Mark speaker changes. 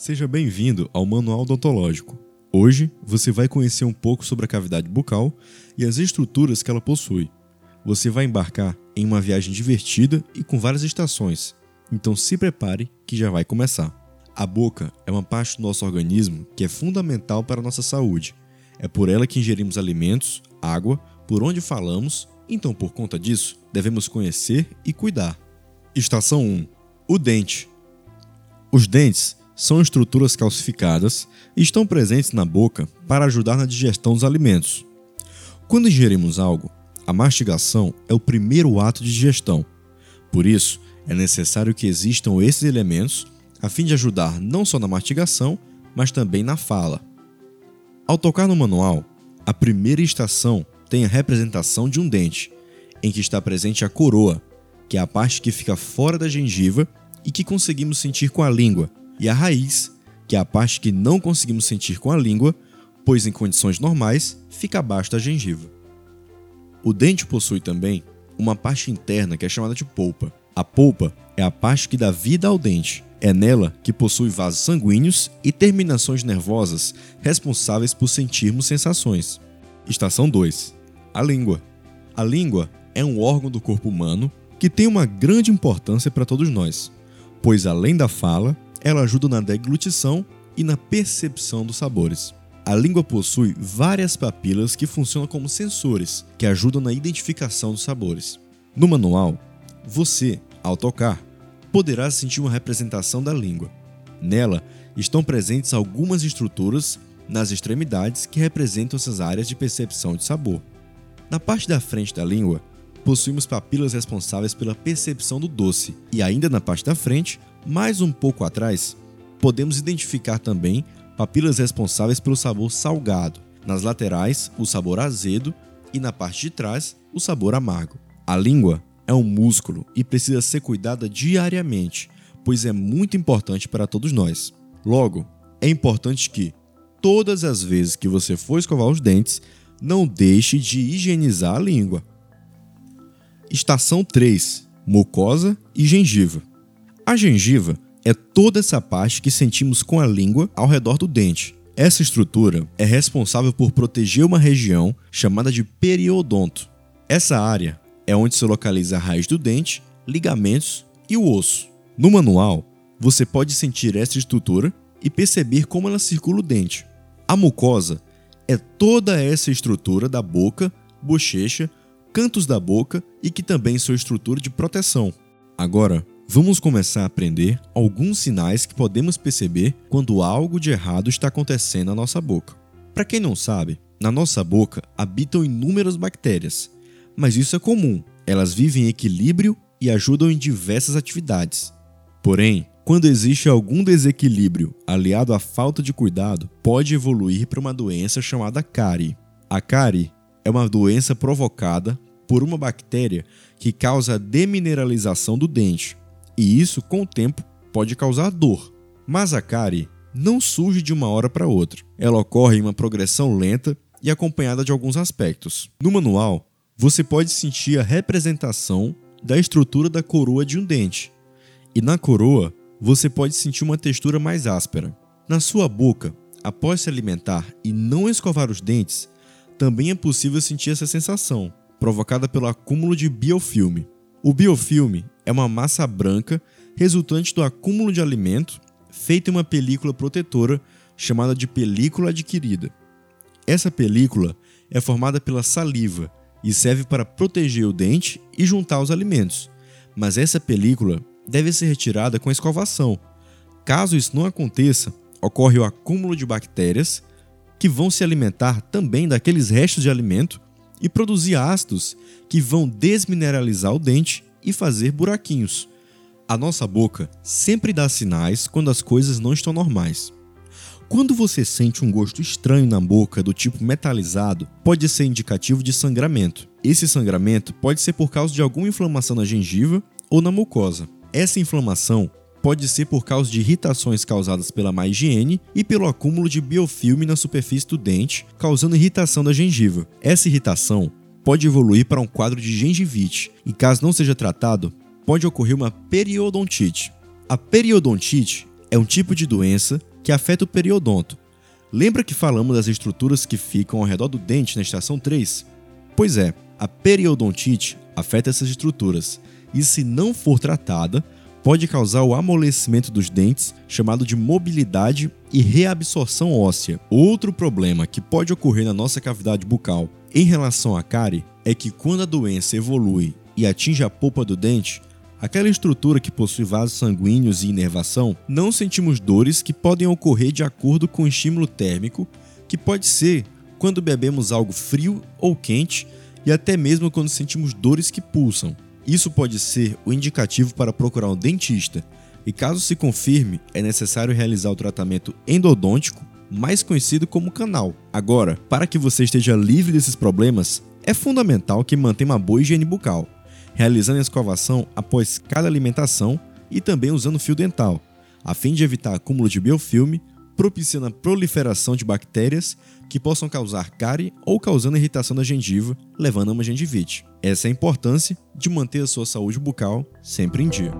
Speaker 1: Seja bem-vindo ao Manual Odontológico. Hoje você vai conhecer um pouco sobre a cavidade bucal e as estruturas que ela possui. Você vai embarcar em uma viagem divertida e com várias estações, então se prepare que já vai começar. A boca é uma parte do nosso organismo que é fundamental para a nossa saúde. É por ela que ingerimos alimentos, água, por onde falamos, então por conta disso devemos conhecer e cuidar. Estação 1 O dente. Os dentes são estruturas calcificadas e estão presentes na boca para ajudar na digestão dos alimentos. Quando ingerimos algo, a mastigação é o primeiro ato de digestão. Por isso, é necessário que existam esses elementos a fim de ajudar não só na mastigação, mas também na fala. Ao tocar no manual, a primeira estação tem a representação de um dente, em que está presente a coroa, que é a parte que fica fora da gengiva e que conseguimos sentir com a língua, e a raiz, que é a parte que não conseguimos sentir com a língua, pois em condições normais fica abaixo da gengiva. O dente possui também uma parte interna que é chamada de polpa. A polpa é a parte que dá vida ao dente. É nela que possui vasos sanguíneos e terminações nervosas responsáveis por sentirmos sensações. Estação 2. A língua. A língua é um órgão do corpo humano que tem uma grande importância para todos nós, pois além da fala, ela ajuda na deglutição e na percepção dos sabores. A língua possui várias papilas que funcionam como sensores, que ajudam na identificação dos sabores. No manual, você, ao tocar, poderá sentir uma representação da língua. Nela estão presentes algumas estruturas nas extremidades que representam essas áreas de percepção de sabor. Na parte da frente da língua, possuímos papilas responsáveis pela percepção do doce, e ainda na parte da frente, mais um pouco atrás, podemos identificar também papilas responsáveis pelo sabor salgado, nas laterais, o sabor azedo e na parte de trás, o sabor amargo. A língua é um músculo e precisa ser cuidada diariamente, pois é muito importante para todos nós. Logo, é importante que, todas as vezes que você for escovar os dentes, não deixe de higienizar a língua. Estação 3: Mucosa e gengiva. A gengiva é toda essa parte que sentimos com a língua ao redor do dente. Essa estrutura é responsável por proteger uma região chamada de periodonto. Essa área é onde se localiza a raiz do dente, ligamentos e o osso. No manual, você pode sentir essa estrutura e perceber como ela circula o dente. A mucosa é toda essa estrutura da boca, bochecha, cantos da boca e que também sua estrutura de proteção. Agora, Vamos começar a aprender alguns sinais que podemos perceber quando algo de errado está acontecendo na nossa boca. Para quem não sabe, na nossa boca habitam inúmeras bactérias, mas isso é comum. Elas vivem em equilíbrio e ajudam em diversas atividades. Porém, quando existe algum desequilíbrio aliado à falta de cuidado, pode evoluir para uma doença chamada cárie. A cárie é uma doença provocada por uma bactéria que causa a demineralização do dente, e isso, com o tempo, pode causar dor. Mas a cárie não surge de uma hora para outra. Ela ocorre em uma progressão lenta e acompanhada de alguns aspectos. No manual, você pode sentir a representação da estrutura da coroa de um dente. E na coroa, você pode sentir uma textura mais áspera. Na sua boca, após se alimentar e não escovar os dentes, também é possível sentir essa sensação, provocada pelo acúmulo de biofilme. O biofilme é uma massa branca resultante do acúmulo de alimento feita em uma película protetora chamada de película adquirida. Essa película é formada pela saliva e serve para proteger o dente e juntar os alimentos, mas essa película deve ser retirada com escovação. Caso isso não aconteça, ocorre o acúmulo de bactérias que vão se alimentar também daqueles restos de alimento e produzir ácidos que vão desmineralizar o dente e fazer buraquinhos. A nossa boca sempre dá sinais quando as coisas não estão normais. Quando você sente um gosto estranho na boca do tipo metalizado, pode ser indicativo de sangramento. Esse sangramento pode ser por causa de alguma inflamação na gengiva ou na mucosa. Essa inflamação pode ser por causa de irritações causadas pela má higiene e pelo acúmulo de biofilme na superfície do dente, causando irritação da gengiva. Essa irritação pode evoluir para um quadro de gengivite e, caso não seja tratado, pode ocorrer uma periodontite. A periodontite é um tipo de doença que afeta o periodonto. Lembra que falamos das estruturas que ficam ao redor do dente na estação 3? Pois é, a periodontite afeta essas estruturas e, se não for tratada, pode causar o amolecimento dos dentes, chamado de mobilidade e reabsorção óssea. Outro problema que pode ocorrer na nossa cavidade bucal em relação à cárie é que quando a doença evolui e atinge a polpa do dente, aquela estrutura que possui vasos sanguíneos e inervação, não sentimos dores que podem ocorrer de acordo com o estímulo térmico, que pode ser quando bebemos algo frio ou quente e até mesmo quando sentimos dores que pulsam. Isso pode ser o indicativo para procurar um dentista, e caso se confirme, é necessário realizar o tratamento endodôntico, mais conhecido como canal. Agora, para que você esteja livre desses problemas, é fundamental que mantenha uma boa higiene bucal, realizando a escovação após cada alimentação e também usando fio dental, a fim de evitar acúmulo de biofilme, propiciando a proliferação de bactérias que possam causar cárie ou causando irritação da gengiva, levando a uma gengivite. Essa é a importância de manter a sua saúde bucal sempre em dia.